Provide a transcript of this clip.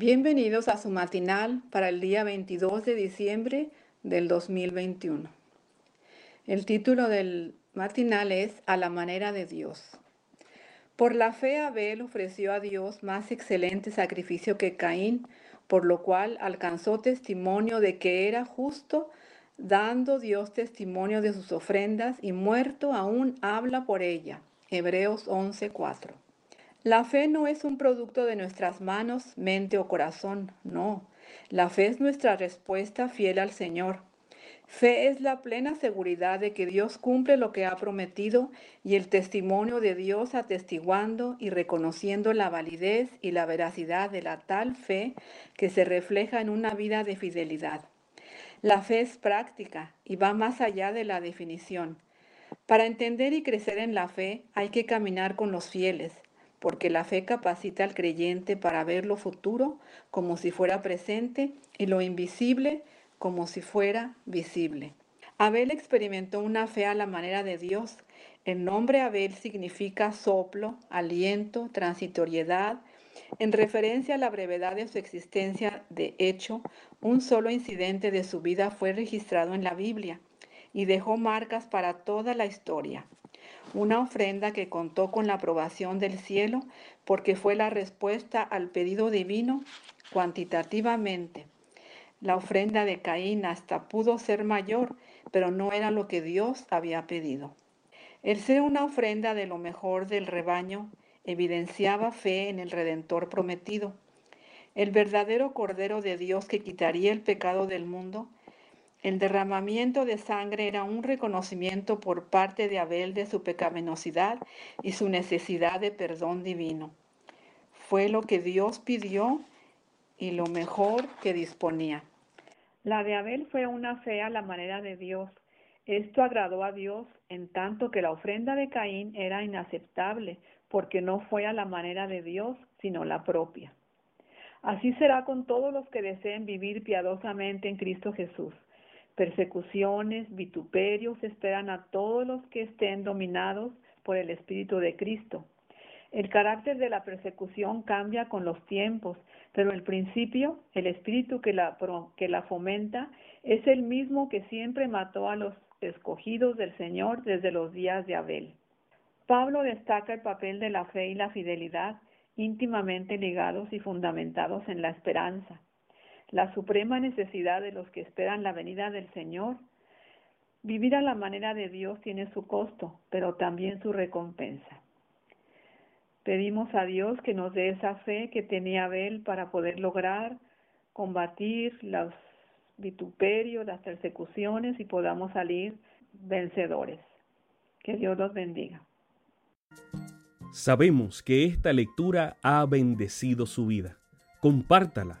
Bienvenidos a su matinal para el día 22 de diciembre del 2021. El título del matinal es A la manera de Dios. Por la fe Abel ofreció a Dios más excelente sacrificio que Caín, por lo cual alcanzó testimonio de que era justo, dando Dios testimonio de sus ofrendas y muerto aún habla por ella. Hebreos 11:4. La fe no es un producto de nuestras manos, mente o corazón, no. La fe es nuestra respuesta fiel al Señor. Fe es la plena seguridad de que Dios cumple lo que ha prometido y el testimonio de Dios atestiguando y reconociendo la validez y la veracidad de la tal fe que se refleja en una vida de fidelidad. La fe es práctica y va más allá de la definición. Para entender y crecer en la fe hay que caminar con los fieles, porque la fe capacita al creyente para ver lo futuro como si fuera presente y lo invisible como si fuera visible. Abel experimentó una fe a la manera de Dios. El nombre Abel significa soplo, aliento, transitoriedad, en referencia a la brevedad de su existencia. De hecho, un solo incidente de su vida fue registrado en la Biblia y dejó marcas para toda la historia una ofrenda que contó con la aprobación del cielo porque fue la respuesta al pedido divino cuantitativamente. La ofrenda de Caín hasta pudo ser mayor, pero no era lo que Dios había pedido. El ser una ofrenda de lo mejor del rebaño evidenciaba fe en el Redentor prometido. El verdadero Cordero de Dios que quitaría el pecado del mundo el derramamiento de sangre era un reconocimiento por parte de Abel de su pecaminosidad y su necesidad de perdón divino. Fue lo que Dios pidió y lo mejor que disponía. La de Abel fue una fe a la manera de Dios. Esto agradó a Dios en tanto que la ofrenda de Caín era inaceptable porque no fue a la manera de Dios, sino la propia. Así será con todos los que deseen vivir piadosamente en Cristo Jesús. Persecuciones, vituperios esperan a todos los que estén dominados por el Espíritu de Cristo. El carácter de la persecución cambia con los tiempos, pero el principio, el espíritu que la, que la fomenta, es el mismo que siempre mató a los escogidos del Señor desde los días de Abel. Pablo destaca el papel de la fe y la fidelidad íntimamente ligados y fundamentados en la esperanza la suprema necesidad de los que esperan la venida del Señor. Vivir a la manera de Dios tiene su costo, pero también su recompensa. Pedimos a Dios que nos dé esa fe que tenía Abel para poder lograr combatir los vituperios, las persecuciones y podamos salir vencedores. Que Dios los bendiga. Sabemos que esta lectura ha bendecido su vida. Compártala